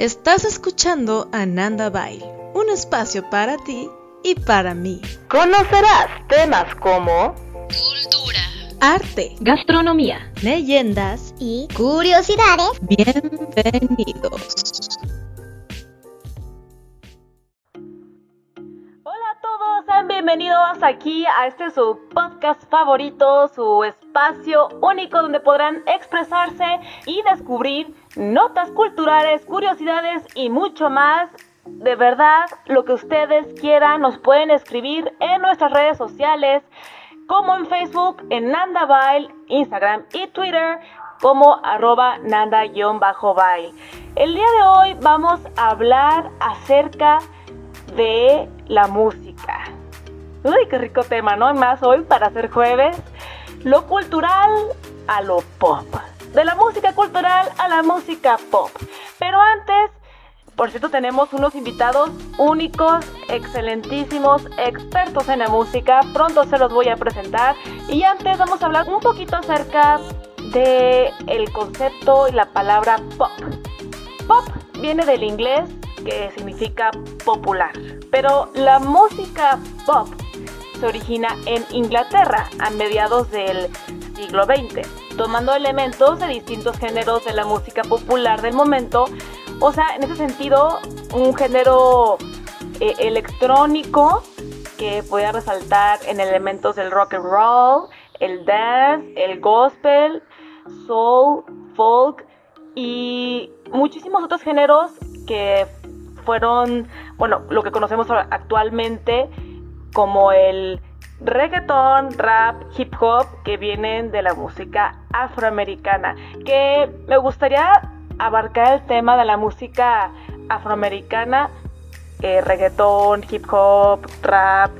Estás escuchando Ananda Bail, un espacio para ti y para mí. Conocerás temas como cultura, arte, gastronomía, leyendas y curiosidades. Bienvenidos. Bienvenidos aquí a este su podcast favorito, su espacio único donde podrán expresarse y descubrir notas culturales, curiosidades y mucho más. De verdad, lo que ustedes quieran nos pueden escribir en nuestras redes sociales, como en Facebook, en Nanda Instagram y Twitter, como arroba nanda-bail. El día de hoy vamos a hablar acerca de la música. Uy, qué rico tema, ¿no? Más hoy para hacer jueves. Lo cultural a lo pop de la música cultural a la música pop. Pero antes, por cierto, tenemos unos invitados únicos, excelentísimos, expertos en la música. Pronto se los voy a presentar. Y antes vamos a hablar un poquito acerca de el concepto y la palabra pop. Pop viene del inglés que significa popular, pero la música pop se origina en Inglaterra a mediados del siglo XX, tomando elementos de distintos géneros de la música popular del momento. O sea, en ese sentido, un género eh, electrónico que puede resaltar en elementos del rock and roll, el dance, el gospel, soul, folk y muchísimos otros géneros que fueron, bueno, lo que conocemos actualmente como el reggaeton, rap, hip hop que vienen de la música afroamericana. Que me gustaría abarcar el tema de la música afroamericana, eh, reggaeton, hip hop, rap,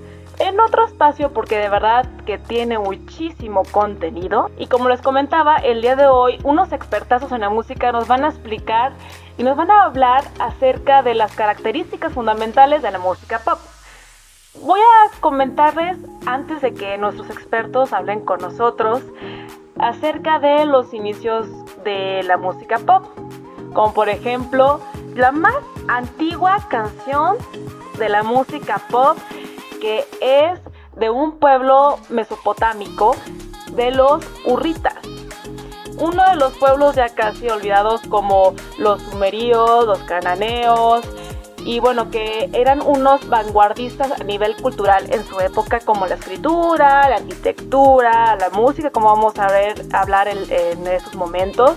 en otro espacio porque de verdad que tiene muchísimo contenido. Y como les comentaba, el día de hoy unos expertazos en la música nos van a explicar y nos van a hablar acerca de las características fundamentales de la música pop. Voy a comentarles, antes de que nuestros expertos hablen con nosotros, acerca de los inicios de la música pop. Como por ejemplo, la más antigua canción de la música pop, que es de un pueblo mesopotámico de los Urritas. Uno de los pueblos ya casi olvidados como los sumerios, los cananeos, y bueno, que eran unos vanguardistas a nivel cultural en su época, como la escritura, la arquitectura, la música, como vamos a ver hablar en, estos momentos,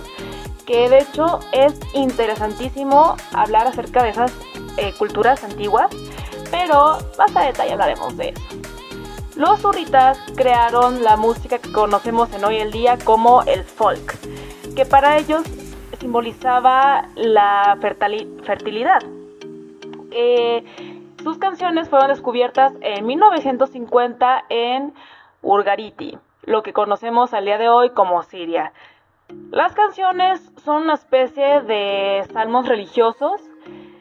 que de hecho es interesantísimo hablar acerca de esas eh, culturas antiguas, pero más a detalle hablaremos de eso. Los zurritas crearon la música que conocemos en hoy en día como el folk, que para ellos simbolizaba la fertilidad eh, sus canciones fueron descubiertas en 1950 en Urgariti, lo que conocemos al día de hoy como Siria. Las canciones son una especie de salmos religiosos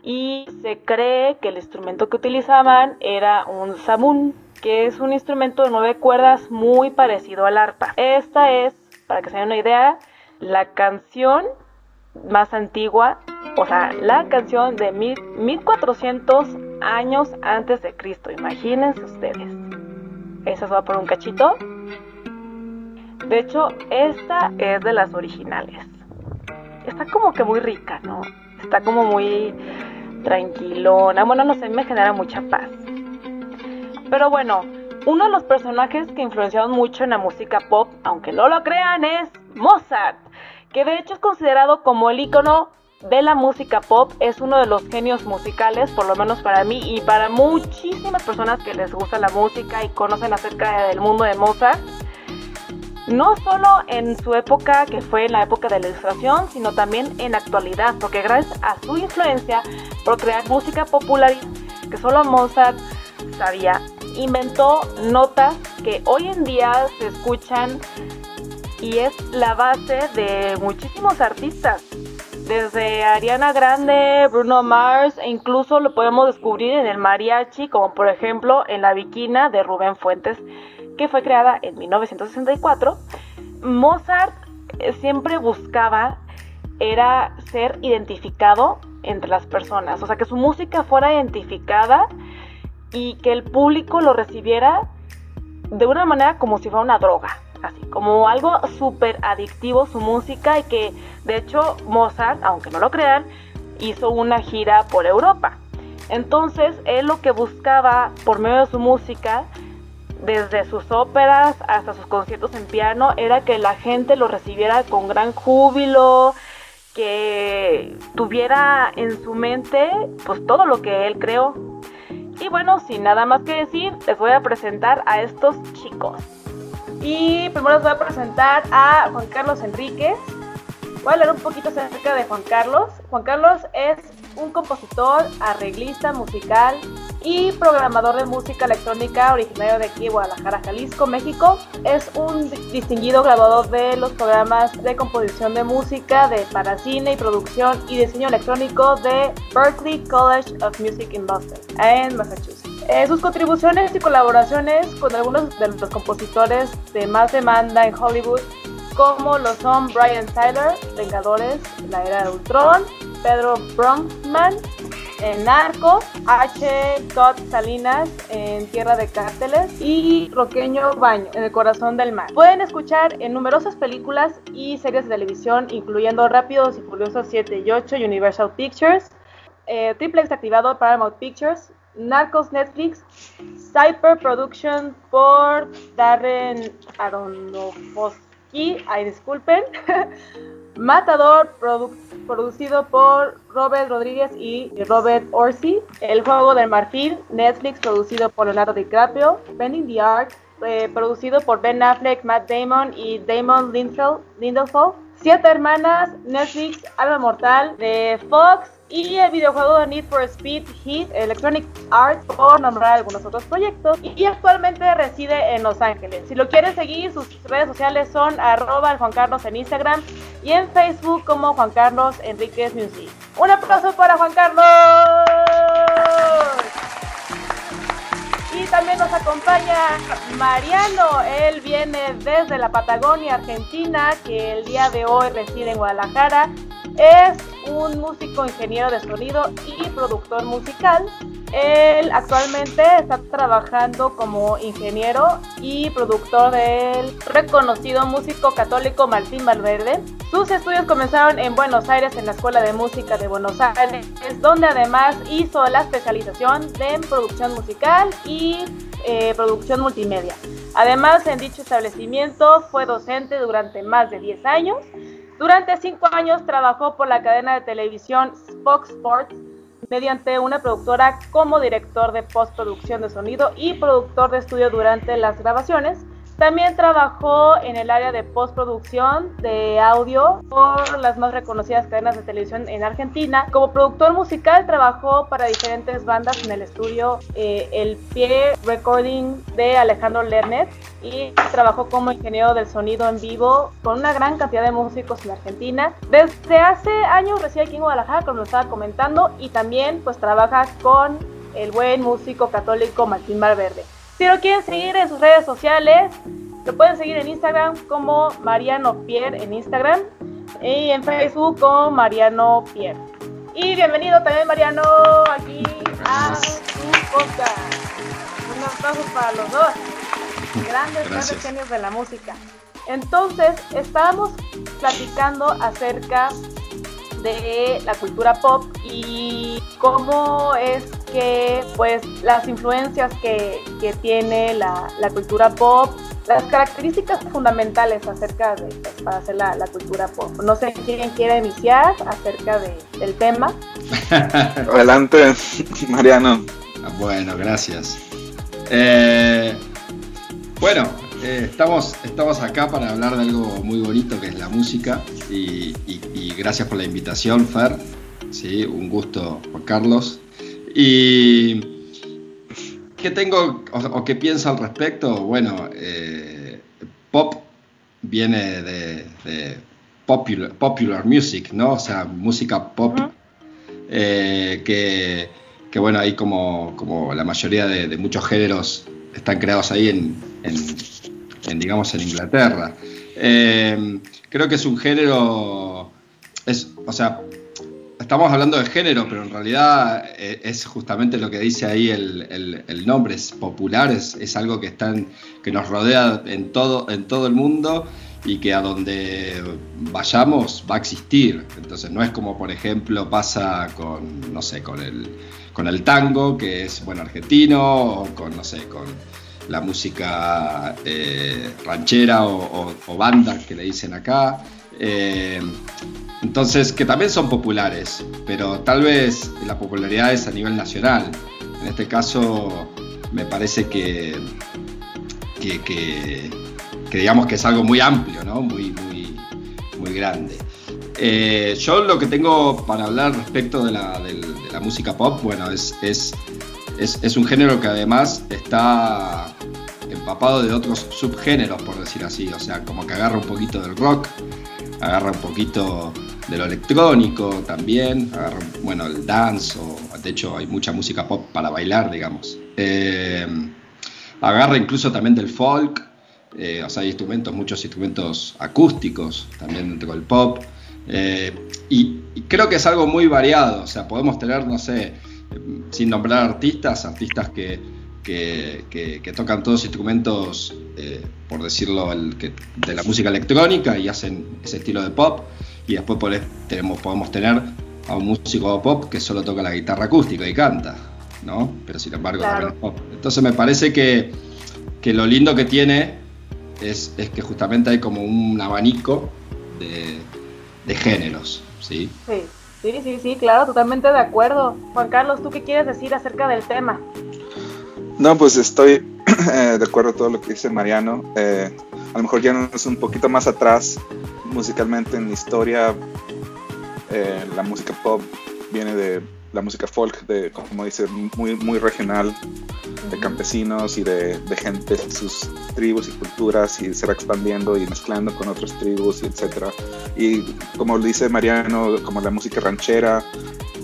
y se cree que el instrumento que utilizaban era un sabún, que es un instrumento de nueve cuerdas muy parecido al arpa. Esta es, para que se den una idea, la canción más antigua o sea, la canción de 1400 años antes de Cristo. Imagínense ustedes. Esa se va por un cachito. De hecho, esta es de las originales. Está como que muy rica, ¿no? Está como muy tranquilona. Bueno, no sé, me genera mucha paz. Pero bueno, uno de los personajes que influenciaron mucho en la música pop, aunque no lo crean, es Mozart, que de hecho es considerado como el icono de la música pop, es uno de los genios musicales, por lo menos para mí y para muchísimas personas que les gusta la música y conocen acerca del mundo de Mozart. No solo en su época, que fue en la época de la ilustración, sino también en la actualidad, porque gracias a su influencia por crear música popular que solo Mozart sabía, inventó notas que hoy en día se escuchan y es la base de muchísimos artistas desde Ariana Grande, Bruno Mars e incluso lo podemos descubrir en el mariachi, como por ejemplo en La Viquina de Rubén Fuentes, que fue creada en 1964. Mozart eh, siempre buscaba era ser identificado entre las personas, o sea, que su música fuera identificada y que el público lo recibiera de una manera como si fuera una droga, así como algo súper adictivo su música y que de hecho Mozart, aunque no lo crean, hizo una gira por Europa. Entonces él lo que buscaba por medio de su música, desde sus óperas hasta sus conciertos en piano, era que la gente lo recibiera con gran júbilo, que tuviera en su mente pues todo lo que él creó. Y bueno, sin nada más que decir, les voy a presentar a estos chicos. Y primero les voy a presentar a Juan Carlos Enríquez. Voy a hablar un poquito acerca de Juan Carlos. Juan Carlos es un compositor, arreglista musical y programador de música electrónica originario de aquí, Guadalajara, Jalisco, México. Es un distinguido graduado de los programas de composición de música de para cine y producción y diseño electrónico de Berklee College of Music in Boston, en Massachusetts. Eh, sus contribuciones y colaboraciones con algunos de los compositores de más demanda en Hollywood, como lo son Brian Tyler, Vengadores, La Era de Ultron, Pedro Bronkman en Narcos, H. Todd Salinas en Tierra de Cárteles y Roqueño Baño en El Corazón del Mar. Pueden escuchar en numerosas películas y series de televisión, incluyendo Rápidos y Furiosos 7 y 8, Universal Pictures, eh, Triplex activado Paramount Pictures, Narcos Netflix, Cyper Production por Darren Aronofsky, ay disculpen, Matador producido por Robert Rodríguez y Robert Orsi, El Juego del Marfil, Netflix producido por Leonardo DiCaprio, Bending the Ark, eh, producido por Ben Affleck, Matt Damon y Damon Lindelof, Siete Hermanas, Netflix, Alma Mortal, de Fox, y el videojuego de Need for Speed Heat Electronic Arts, por nombrar algunos otros proyectos, y actualmente reside en Los Ángeles. Si lo quieren seguir, sus redes sociales son arroba Juan Carlos en Instagram y en Facebook como Juan Carlos Enríquez Music. Un aplauso para Juan Carlos. Y también nos acompaña Mariano, él viene desde la Patagonia, Argentina, que el día de hoy reside en Guadalajara es un músico, ingeniero de sonido y productor musical. Él actualmente está trabajando como ingeniero y productor del reconocido músico católico Martín Valverde. Sus estudios comenzaron en Buenos Aires en la Escuela de Música de Buenos Aires, donde además hizo la especialización en producción musical y eh, producción multimedia. Además, en dicho establecimiento fue docente durante más de 10 años durante cinco años trabajó por la cadena de televisión Fox Sports mediante una productora como director de postproducción de sonido y productor de estudio durante las grabaciones. También trabajó en el área de postproducción de audio por las más reconocidas cadenas de televisión en Argentina. Como productor musical trabajó para diferentes bandas en el estudio eh, El Pie Recording de Alejandro Lernet y trabajó como ingeniero del sonido en vivo con una gran cantidad de músicos en Argentina. Desde hace años reside aquí en Guadalajara, como lo estaba comentando, y también pues trabaja con el buen músico católico Martín Valverde. Si lo quieren seguir en sus redes sociales, lo pueden seguir en Instagram como Mariano Pierre en Instagram y en Facebook como Mariano Pierre. Y bienvenido también Mariano aquí a su podcast. Un aplauso para los dos. Grandes, grandes genios de la música. Entonces, estábamos platicando acerca de la cultura pop y cómo es que pues las influencias que, que tiene la, la, cultura pop, las características fundamentales acerca de pues, para hacer la, la, cultura pop. No sé quién quiere iniciar acerca de, del tema. Adelante, Mariano. Bueno, gracias. Eh, bueno, eh, estamos, estamos acá para hablar de algo muy bonito que es la música y, gracias por la invitación, Fer. Sí, un gusto, Juan Carlos. ¿Y qué tengo o, qué pienso al respecto? Bueno, eh, pop viene de, popular, popular, music, ¿no? O sea, música pop. Eh, que, bueno, ahí como, como la mayoría de, muchos géneros están creados ahí en digamos, en Inglaterra. Eh, creo que es un género, es, o sea, estamos hablando de género, pero en realidad eh, es justamente lo que dice ahí el, nombre, es popular, es, algo que, está que nos rodea en todo, en todo el mundo y que a donde vayamos va a existir. Entonces no es como por ejemplo pasa con, no sé, con el, con el tango, que es bueno argentino, o con, no sé, con la música eh, ranchera o, banda que le dicen acá. Eh, entonces, que también son populares, pero tal vez la popularidad es a nivel nacional. En este caso, me parece que, que, digamos que es algo muy amplio, ¿no? muy, muy, muy grande. Eh, yo lo que tengo para hablar respecto de la, música pop, bueno, es, es, es, un género que además está empapado de otros subgéneros, por decir así, o sea, como que agarra un poquito del rock, agarra un poquito de lo electrónico también, agarra, bueno, el dance, o de hecho hay mucha música pop para bailar, digamos. Eh, agarra incluso también del folk, eh, o sea, hay instrumentos, muchos instrumentos acústicos también dentro del pop. Eh, y, creo que es algo muy variado, o sea, podemos tener, no sé, sin nombrar artistas, artistas que, que, tocan todos instrumentos, eh, por decirlo, el, de la música electrónica y hacen ese estilo de pop, y después tenemos, podemos tener a un músico pop que solo toca la guitarra acústica y canta, ¿no? Pero sin embargo también es pop. Entonces me parece que, lo lindo que tiene es, es que justamente hay como un abanico de de géneros, ¿sí? Sí, sí, sí, sí, claro, totalmente de acuerdo. Juan Carlos, ¿tú qué quieres decir acerca del tema? No, pues estoy eh, de acuerdo con todo lo que dice Mariano. Eh, a lo mejor ya no es un poquito más atrás musicalmente en la historia. Eh, la música pop viene de la música folk, de, como dice, muy, muy regional, de campesinos y de, de gente, sus tribus y culturas, y se va expandiendo y mezclando con otras tribus, y etcétera. Y como dice Mariano, como la música ranchera,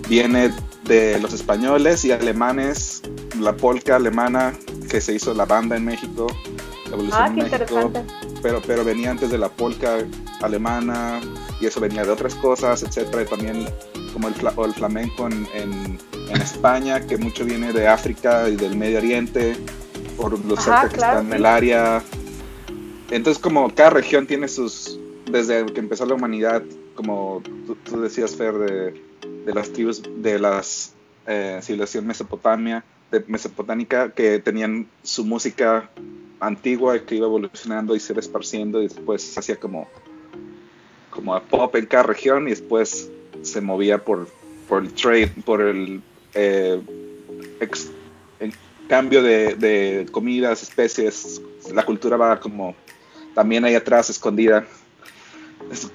viene de los españoles y alemanes, la polka alemana que se hizo la banda en México, la evolución ah, en México, pero, pero venía antes de la polka alemana y eso venía de otras cosas, etcétera, y también como el, el flamenco en, en, España, que mucho viene de África y del Medio Oriente, por los cerca que están en el área. Entonces, como cada región tiene sus, desde que empezó la humanidad, como tú, decías, Fer, de, de, las tribus, de las eh, civilización mesopotamia, de mesopotámica, que tenían su música antigua que iba evolucionando y se iba esparciendo y después se hacía como como a pop en cada región y después se movía por, por el trade, por el eh, cambio de, comidas, especies. La cultura va como también ahí atrás, escondida,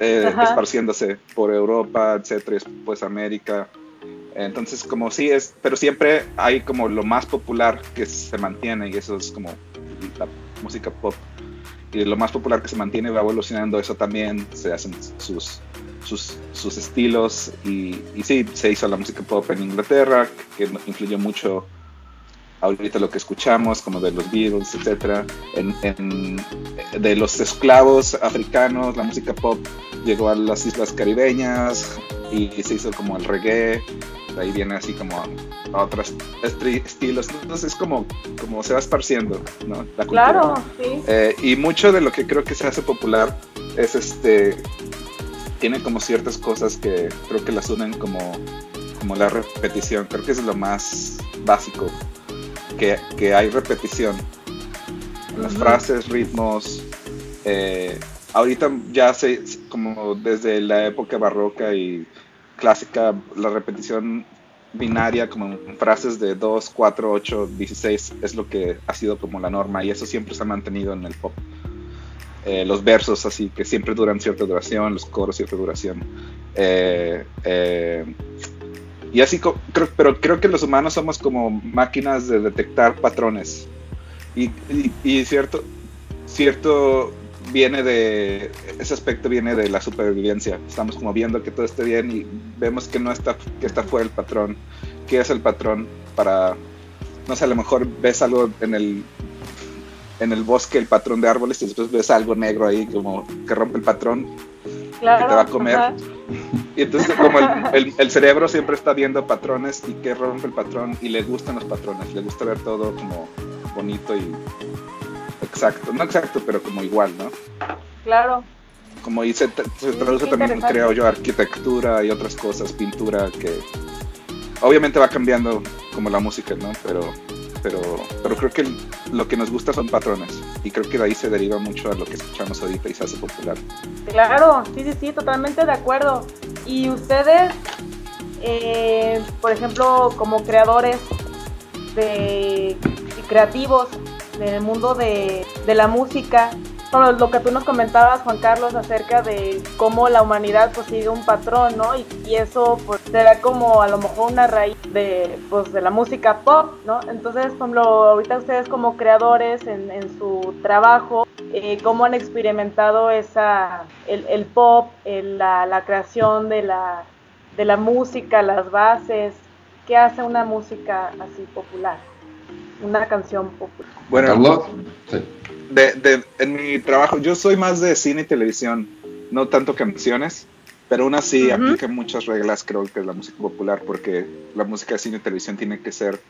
eh, esparciéndose por Europa, etcétera, después América. Entonces, como sí es, pero siempre hay como lo más popular que se mantiene y eso es como la música pop. Y lo más popular que se mantiene va evolucionando, eso también se hacen sus sus, sus estilos y, y, sí, se hizo la música pop en Inglaterra, que influyó mucho ahorita lo que escuchamos, como de los Beatles, etcétera, en, de los esclavos africanos, la música pop llegó a las islas caribeñas y, se hizo como el reggae, ahí viene así como a, otros estilos, entonces es como, como se va esparciendo, ¿no? La cultura. Claro, sí. Eh, y mucho de lo que creo que se hace popular es este tiene como ciertas cosas que creo que las unen como, como la repetición. Creo que es lo más básico, que, que hay repetición. las frases, ritmos. Eh, ahorita ya se, como desde la época barroca y clásica, la repetición binaria, como frases de 2, 4, 8, 16, es lo que ha sido como la norma y eso siempre se ha mantenido en el pop. Eh, los versos así que siempre duran cierta duración, los coros cierta duración. Eh, eh, y así, pero creo que los humanos somos como máquinas de detectar patrones. Y, cierto, cierto viene de, ese aspecto viene de la supervivencia. Estamos como viendo que todo esté bien y vemos que no está, que está fuera el patrón. ¿Qué es el patrón para, no sé, a lo mejor ves algo en el en el bosque el patrón de árboles y después ves algo negro ahí como que rompe el patrón que te va a comer. Y entonces como el, cerebro siempre está viendo patrones y que rompe el patrón y le gustan los patrones, le gusta ver todo como bonito y exacto, no exacto, pero como igual, ¿no? Claro. Como dice, se, traduce también, creo yo, arquitectura y otras cosas, pintura, que obviamente va cambiando como la música, ¿no? Pero pero, pero creo que lo que nos gusta son patrones y creo que de ahí se deriva mucho a lo que escuchamos ahorita y se hace popular. Claro, sí, sí, sí, totalmente de acuerdo. Y ustedes, eh, por ejemplo, como creadores de creativos del mundo de, de la música, lo que tú nos comentabas, Juan Carlos, acerca de cómo la humanidad pues sigue un patrón, ¿no? Y, eso pues será como a lo mejor una raíz de, pues, de la música pop, ¿no? Entonces, como ahorita ustedes como creadores en, su trabajo, eh, ¿cómo han experimentado esa, el, pop, la, la, creación de la, de la música, las bases? ¿Qué hace una música así popular? Una canción popular. Bueno, sí de, en mi trabajo, yo soy más de cine y televisión, no tanto canciones, pero aún así aplica muchas reglas, creo que es la música popular, porque la música de cine y televisión tiene que ser,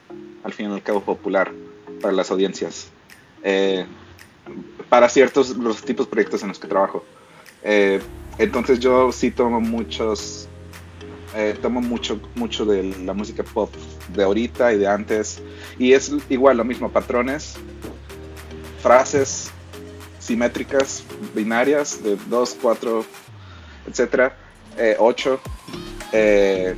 al fin y al cabo, popular para las audiencias, eh, para ciertos los tipos de proyectos en los que trabajo. Eh, entonces yo sí tomo muchos, eh, tomo mucho, mucho de la música pop de ahorita y de antes, y es igual lo mismo, patrones, frases simétricas, binarias, de 2, 4, etcétera, 8. Eh,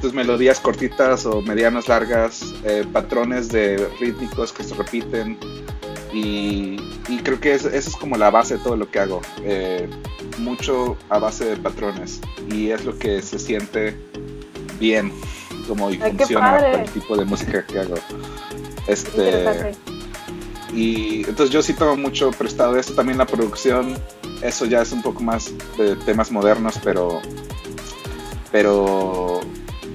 tus melodías cortitas o medianas largas, eh, patrones de rítmicos que se repiten. Y, creo que esa es como la base de todo lo que hago. Eh, mucho a base de patrones. Y es lo que se siente bien como y funciona con el tipo de música que hago. Este, y entonces yo sí tomo mucho prestado de esto, también la producción, eso ya es un poco más de temas modernos, pero, pero,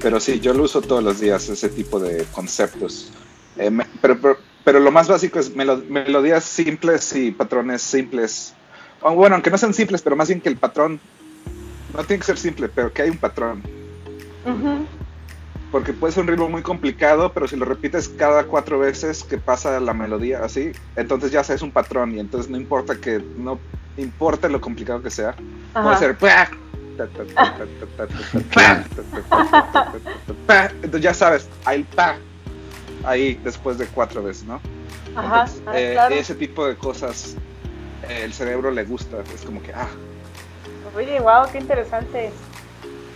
pero sí, yo lo uso todos los días, ese tipo de conceptos. Eh, pero, pero, lo más básico es melodías simples y patrones simples. bueno, aunque no sean simples, pero más bien que el patrón no tiene que ser simple, pero que hay un patrón porque puede ser un ritmo muy complicado, pero si lo repites cada cuatro veces que pasa la melodía así, entonces ya sabes un patrón y entonces no importa que no importa lo complicado que sea, puede ser entonces ya sabes, hay el pa ahí después de cuatro veces, ¿no? Ajá, eh, ese tipo de cosas eh, el cerebro le gusta, es como que ah. Oye, wow, qué interesante.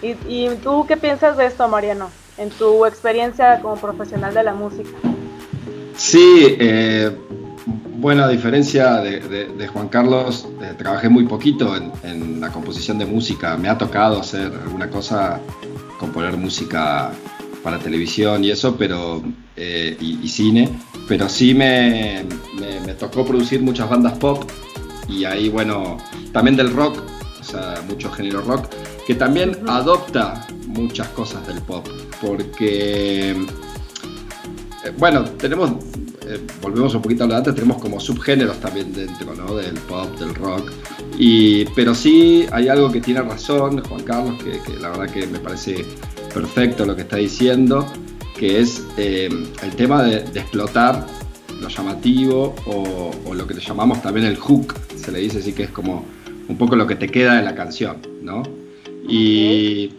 ¿Y, ¿Y tú qué piensas de esto, Mariano? en tu experiencia como profesional de la música? Sí, eh, bueno, a diferencia de, Juan Carlos, eh, trabajé muy poquito en, la composición de música. Me ha tocado hacer alguna cosa, componer música para televisión y eso, pero eh, y, cine, pero sí me, me, tocó producir muchas bandas pop y ahí, bueno, también del rock, o sea, mucho género rock, que también adopta muchas cosas del pop. Porque, eh, bueno, tenemos, eh, volvemos un poquito a lo antes, tenemos como subgéneros también dentro, ¿no? Del pop, del rock, y, pero sí hay algo que tiene razón Juan Carlos, que, la verdad que me parece perfecto lo que está diciendo, que es eh, el tema de, explotar lo llamativo o, lo que le llamamos también el hook, se le dice así que es como un poco lo que te queda de la canción, ¿no? Y,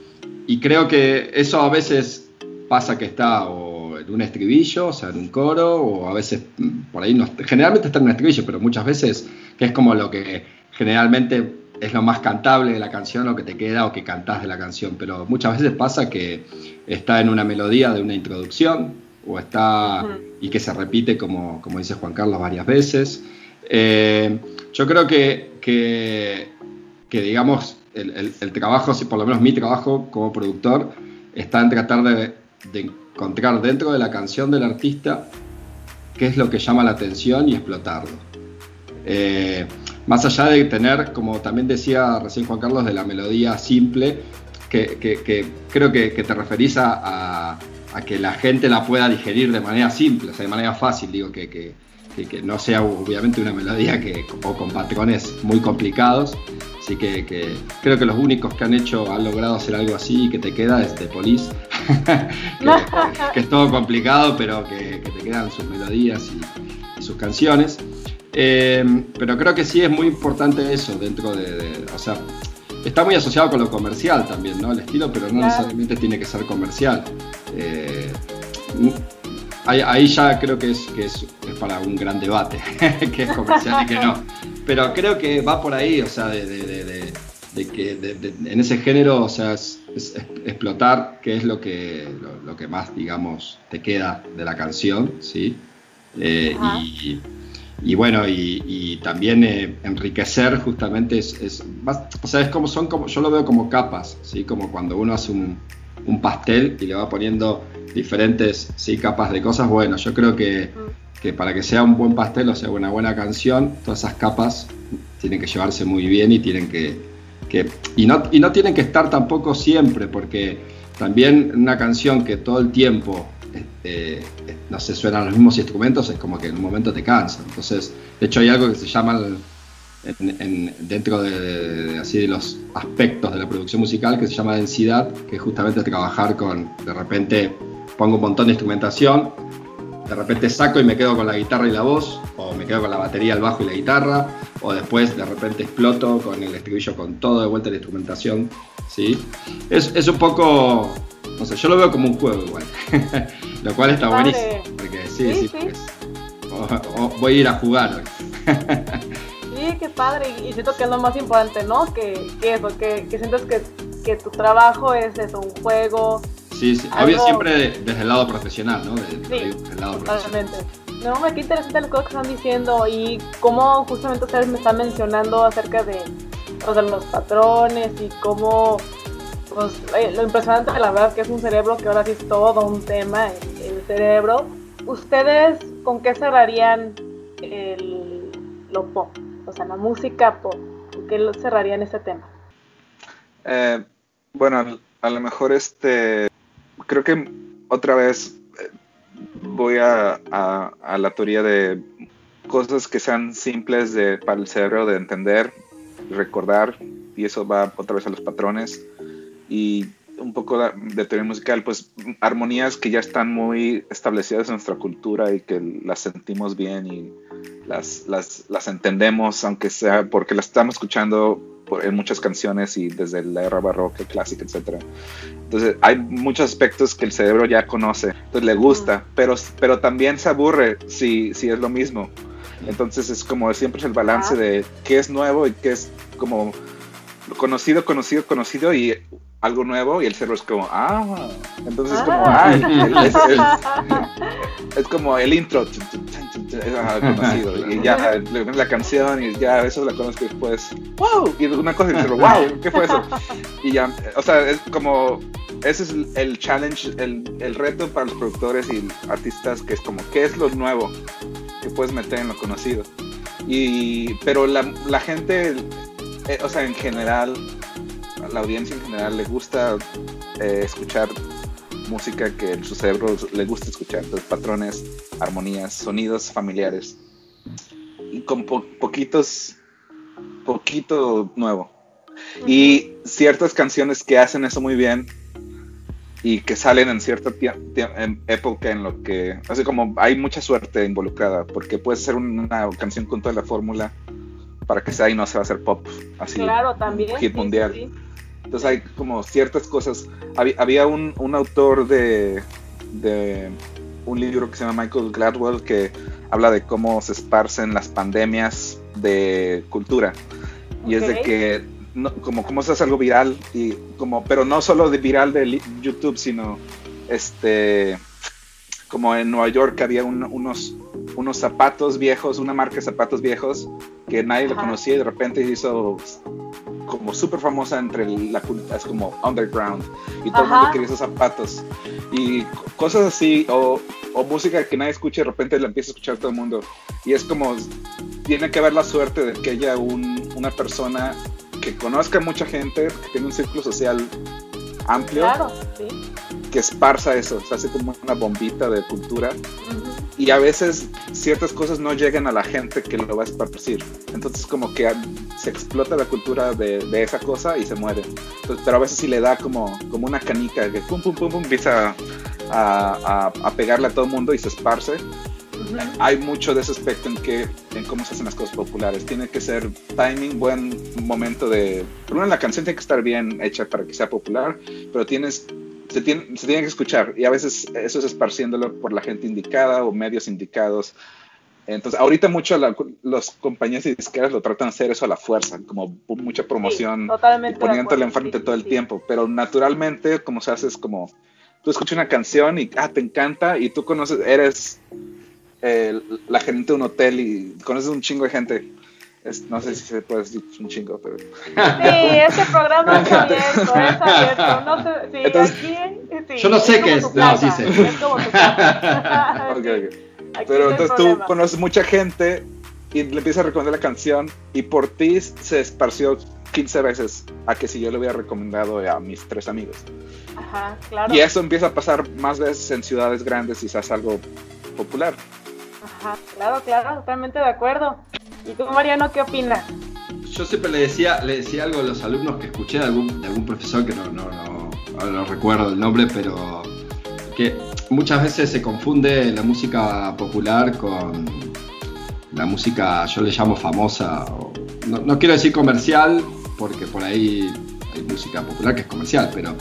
creo que eso a veces pasa que está en un estribillo, o sea, en un coro, o a veces mm, por ahí, no, generalmente está en un estribillo, pero muchas veces que es como lo que generalmente es lo más cantable de la canción, lo que te queda o que cantás de la canción, pero muchas veces pasa que está en una melodía de una introducción o está y que se repite como, como dice Juan Carlos varias veces. Eh, yo creo que, que, que digamos, el, trabajo, por lo menos mi trabajo como productor, está en tratar de, encontrar dentro de la canción del artista qué es lo que llama la atención y explotarlo. Eh, más allá de tener, como también decía recién Juan Carlos, de la melodía simple, que, creo que, te referís a, que la gente la pueda digerir de manera simple, o sea, de manera fácil, digo, que, no sea obviamente una melodía que, o con patrones muy complicados, Así que, creo que los únicos que han hecho, han logrado hacer algo así y que te queda es The Police, que, es todo complicado, pero que, te quedan sus melodías y, sus canciones. Eh, pero creo que sí es muy importante eso dentro de, o sea, está muy asociado con lo comercial también, ¿no? El estilo, pero no necesariamente tiene que ser comercial. Eh, ahí, ya creo que, es, que es, para un gran debate, que es comercial y que no. Pero creo que va por ahí, o sea, de, que en ese género, o sea, es, explotar qué es lo que, lo, que más, digamos, te queda de la canción, ¿sí? Eh, y, bueno, y, también eh, enriquecer justamente es, o sea, es como son como, yo lo veo como capas, ¿sí? Como cuando uno hace un, un pastel y le va poniendo diferentes ¿sí? capas de cosas. Bueno, yo creo que, que, para que sea un buen pastel o sea una buena canción, todas esas capas tienen que llevarse muy bien y tienen que... que y, no, y no tienen que estar tampoco siempre, porque también una canción que todo el tiempo este, no se suenan los mismos instrumentos, es como que en un momento te cansa. Entonces, de hecho hay algo que se llama dentro de, así de los aspectos de la producción musical que se llama densidad, que es justamente trabajar con, de repente pongo un montón de instrumentación, de repente saco y me quedo con la guitarra y la voz, o me quedo con la batería, el bajo y la guitarra, o después de repente exploto con el estribillo con todo de vuelta la instrumentación, ¿sí? Es, es un poco, no sé, yo lo veo como un juego igual, lo cual está buenísimo, porque sí, sí, voy a ir a jugar sí, qué padre, y siento que es lo más importante, ¿no? Que, que eso, que, que sientes que, que tu trabajo es eso, un juego, Sí, sí. Obvio siempre desde el lado profesional, ¿no? sí, el lado totalmente. No, qué interesante lo que están diciendo y cómo justamente ustedes me están mencionando acerca de, de los patrones y cómo pues, eh, lo impresionante de la verdad que es un cerebro que ahora sí es todo un tema, el, cerebro. ¿Ustedes con qué cerrarían el, lo pop? O sea, la música pop. ¿Con qué cerrarían ese tema? Eh, bueno, a lo mejor este creo que otra vez eh, voy a, la teoría de cosas que sean simples de, para el cerebro de entender, recordar, y eso va otra vez a los patrones. Y un poco de teoría musical, pues armonías que ya están muy establecidas en nuestra cultura y que las sentimos bien y las, las, las entendemos, aunque sea porque las estamos escuchando en muchas canciones y desde la era barroca, clásica, etc. Entonces hay muchos aspectos que el cerebro ya conoce, entonces le gusta, pero, pero también se aburre si, si es lo mismo. Entonces es como siempre es el balance de qué es nuevo y qué es como conocido, conocido, conocido y algo nuevo y el cerebro es como, ah, entonces como, ah, es, como el intro, es conocido, y ya la canción y ya eso la conozco después, wow, y una cosa y el cerebro, wow, ¿qué fue eso? Y ya, o sea, es como, ese es el challenge, el, el reto para los productores y artistas, que es como, ¿qué es lo nuevo que puedes meter en lo conocido? Y, pero la, la gente, eh, o sea, en general, la audiencia en general le gusta eh, escuchar música que su cerebro le gusta escuchar, entonces patrones, armonías, sonidos familiares y con poquitos, poquito nuevo. Y ciertas canciones que hacen eso muy bien y que salen en cierta época en lo que, así como hay mucha suerte involucrada, porque puede ser una canción con toda la fórmula para que sea y no se va a hacer pop, así, claro, también, hit mundial. Entonces hay como ciertas cosas. Había, un, autor de, un libro que se llama Michael Gladwell que habla de cómo se esparcen las pandemias de cultura. Y es de que como cómo se hace algo viral y como pero no solo de viral de YouTube sino este como en Nueva York había unos unos zapatos viejos una marca de zapatos viejos que nadie lo conocía y de repente hizo como súper famosa entre la es como underground y todo el mundo quería esos zapatos. Y cosas así o, música que nadie escucha y de repente la empieza a escuchar todo el mundo. Y es como tiene que haber la suerte de que haya una persona que conozca mucha gente que tenga un círculo social amplio que esparza eso se hace como una bombita de cultura y a veces ciertas cosas no llegan a la gente que lo va a esparcir. Entonces como que se explota la cultura de, esa cosa y se muere. pero a veces sí le da como, como una canica que pum, pum, pum, pum, empieza a, a, pegarle a todo el mundo y se esparce. Hay mucho de ese aspecto en, que, en cómo se hacen las cosas populares. Tiene que ser timing, buen momento de... Primero la canción tiene que estar bien hecha para que sea popular, pero tienes se tiene, que escuchar y a veces eso es esparciéndolo por la gente indicada o medios indicados. Entonces, ahorita mucho los compañías disqueras lo tratan de hacer eso a la fuerza, como mucha promoción, y poniéndole enfrente todo el tiempo, pero naturalmente, como se hace, es como tú escuchas una canción y ah, te encanta y tú conoces, eres la gerente de un hotel y conoces un chingo de gente no sé si se puede decir un chingo, pero. Sí, este programa es abierto, es abierto. No sé, sí, Entonces, aquí, yo no sé qué es, no, sí sé. Es como tu casa. okay, okay. Pero entonces tú conoces mucha gente y le empiezas a recomendar la canción y por ti se esparció 15 veces a que si yo le hubiera recomendado a mis tres amigos. Ajá, claro. Y eso empieza a pasar más veces en ciudades grandes y se hace algo popular. Ajá, claro, claro, totalmente de acuerdo. ¿Y tú, Mariano, qué opinas? Yo siempre le decía, le decía algo a los alumnos que escuché de algún, de algún profesor que no, no, no, no recuerdo el nombre, pero que muchas veces se confunde la música popular con la música, yo le llamo famosa, no, quiero decir comercial, porque por ahí hay música popular que es comercial, pero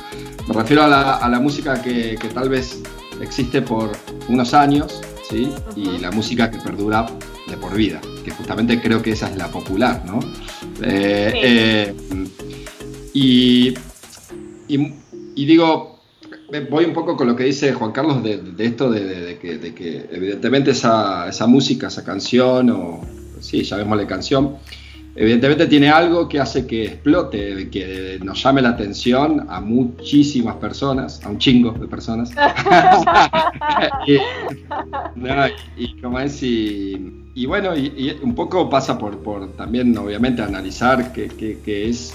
me refiero a la, a la música que, que, tal vez existe por unos años, ¿sí? Y la música que perdura de por vida, que justamente creo que esa es la popular, ¿no? Eh, eh, y, y, digo, voy un poco con lo que dice Juan Carlos de, esto de, que, evidentemente esa, esa, música, esa canción, o sí, llamémosle canción, evidentemente tiene algo que hace que explote, que nos llame la atención a muchísimas personas, a un chingo de personas. y, como es, y, bueno, y, un poco pasa por, por también, obviamente, analizar qué, es,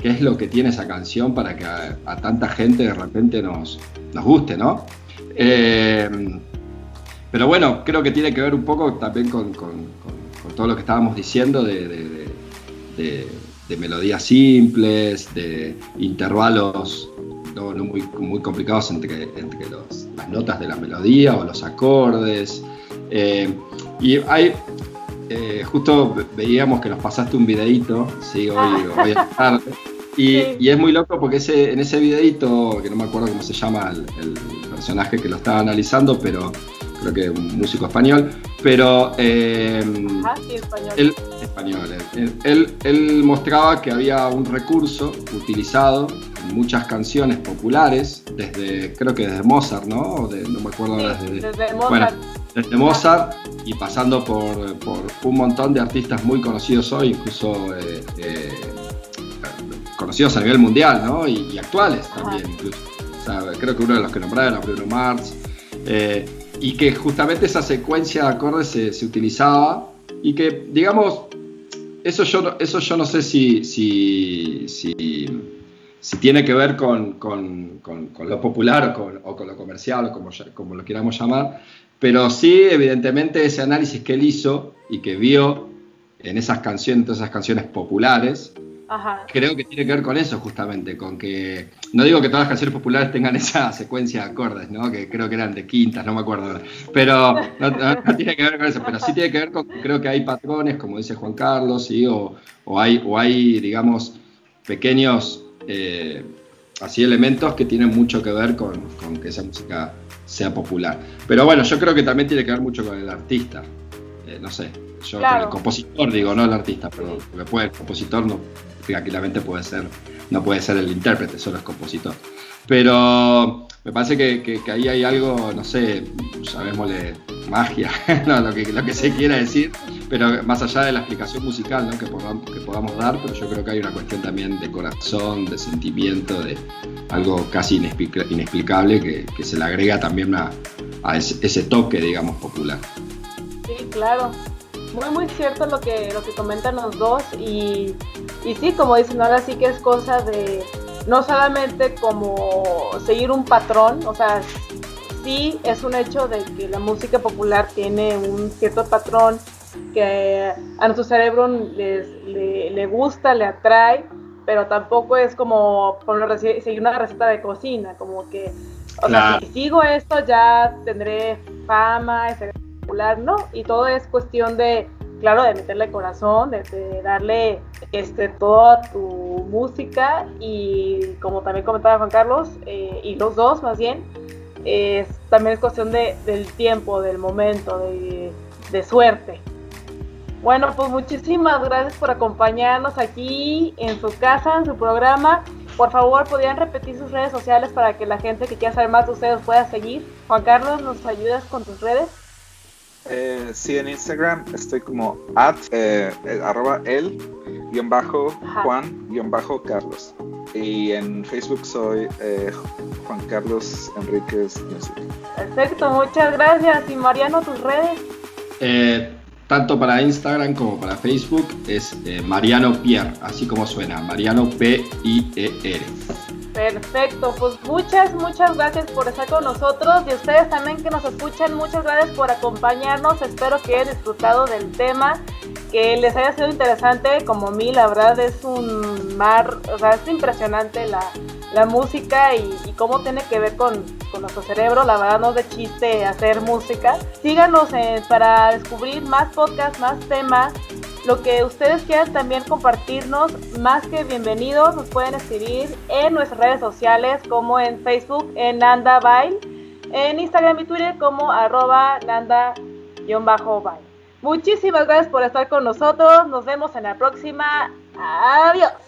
qué es lo que tiene esa canción para que a, tanta gente de repente nos, nos guste, ¿no? Eh, pero bueno, creo que tiene que ver un poco también con, todo lo que estábamos diciendo de de, melodías simples, de intervalos no, muy, muy, complicados entre, entre las notas de la melodía o los acordes. Eh, y hay, eh, justo veíamos que nos pasaste un videito, sí, hoy, hoy tarde. Y, y, es muy loco porque ese, en ese videito, que no me acuerdo cómo se llama el, el personaje que lo estaba analizando, pero creo que un músico español, pero eh, ah, sí, español. Él, español él, él, mostraba que había un recurso utilizado en muchas canciones populares, desde creo que desde Mozart, ¿no? no me acuerdo ahora desde, desde Mozart. Bueno, desde Mozart y pasando por, por, un montón de artistas muy conocidos hoy, incluso eh, eh, conocidos a nivel mundial, ¿no? Y, actuales también, incluso. O sea, creo que uno de los que nombraron era Bruno Mars. Eh, y que justamente esa secuencia de acordes se, utilizaba y que, digamos, eso yo, eso yo no sé si, si, si, tiene que ver con, con, con, lo popular o con, o con, lo comercial o como, como lo queramos llamar, pero sí, evidentemente, ese análisis que él hizo y que vio en esas canciones, todas esas canciones populares, Creo que tiene que ver con eso justamente, con que, no digo que todas las canciones populares tengan esa secuencia de acordes, ¿no? que creo que eran de quintas, no me acuerdo, pero no, tiene que ver con eso, pero sí tiene que ver con, creo que hay patrones, como dice Juan Carlos, ¿sí? o, o, hay, o hay, digamos, pequeños eh, así elementos que tienen mucho que ver con, con que esa música sea popular. Pero bueno, yo creo que también tiene que ver mucho con el artista, eh, no sé, yo el compositor digo, no el artista, perdón, porque puede, el compositor no, tranquilamente puede ser, no puede ser el intérprete, solo es compositor. Pero me parece que, ahí hay algo, no sé, llamémosle magia, no, lo, que, lo que se quiera decir, pero más allá de la explicación musical que, podamos, que podamos dar, pero yo creo que hay una cuestión también de corazón, de sentimiento, de algo casi inexplicable que, se le agrega también a, ese toque, digamos, popular. Sí, claro. Muy muy cierto lo que lo que comentan los dos y, y sí como dicen ahora sí que es cosa de no solamente como seguir un patrón o sea sí es un hecho de que la música popular tiene un cierto patrón que a nuestro cerebro le, gusta, le atrae, pero tampoco es como seguir una receta de cocina, como que, o sea, si sigo esto ya tendré fama, seré popular, ¿no? Y todo es cuestión de, claro, de meterle corazón, de, darle este, toda tu música y como también comentaba Juan Carlos, eh, y los dos más bien, también es cuestión de, del tiempo, del momento, de, de suerte. Bueno, pues muchísimas gracias por acompañarnos aquí en su casa, en su programa. Por favor, ¿podrían repetir sus redes sociales para que la gente que quiera saber más de ustedes pueda seguir? Juan Carlos, ¿nos ayudas con tus redes? Eh, sí, en Instagram estoy como at, eh, eh, arroba el, guion bajo, Juan, guion bajo, Carlos. Y en Facebook soy Juan Carlos Enríquez Music. Perfecto, muchas gracias. ¿Y Mariano, tus redes? tanto para Instagram como para Facebook es Mariano Pierre, así como suena, Mariano P-I-E-R. Perfecto, pues muchas, muchas gracias por estar con nosotros y ustedes también que nos escuchan, muchas gracias por acompañarnos, espero que hayan disfrutado del tema, que les haya sido interesante, como a mí la verdad es un mar, o sea, es impresionante la, música y, cómo tiene que ver con, nuestro cerebro, la verdad no de chiste hacer música. Síganos eh, para descubrir más podcasts, más temas lo que ustedes quieran también compartirnos, más que bienvenidos, nos pueden escribir en nuestras redes sociales como en Facebook en Nanda Bail, en Instagram y Twitter como arroba Nanda-Bail. Muchísimas gracias por estar con nosotros, nos vemos en la próxima. Adiós.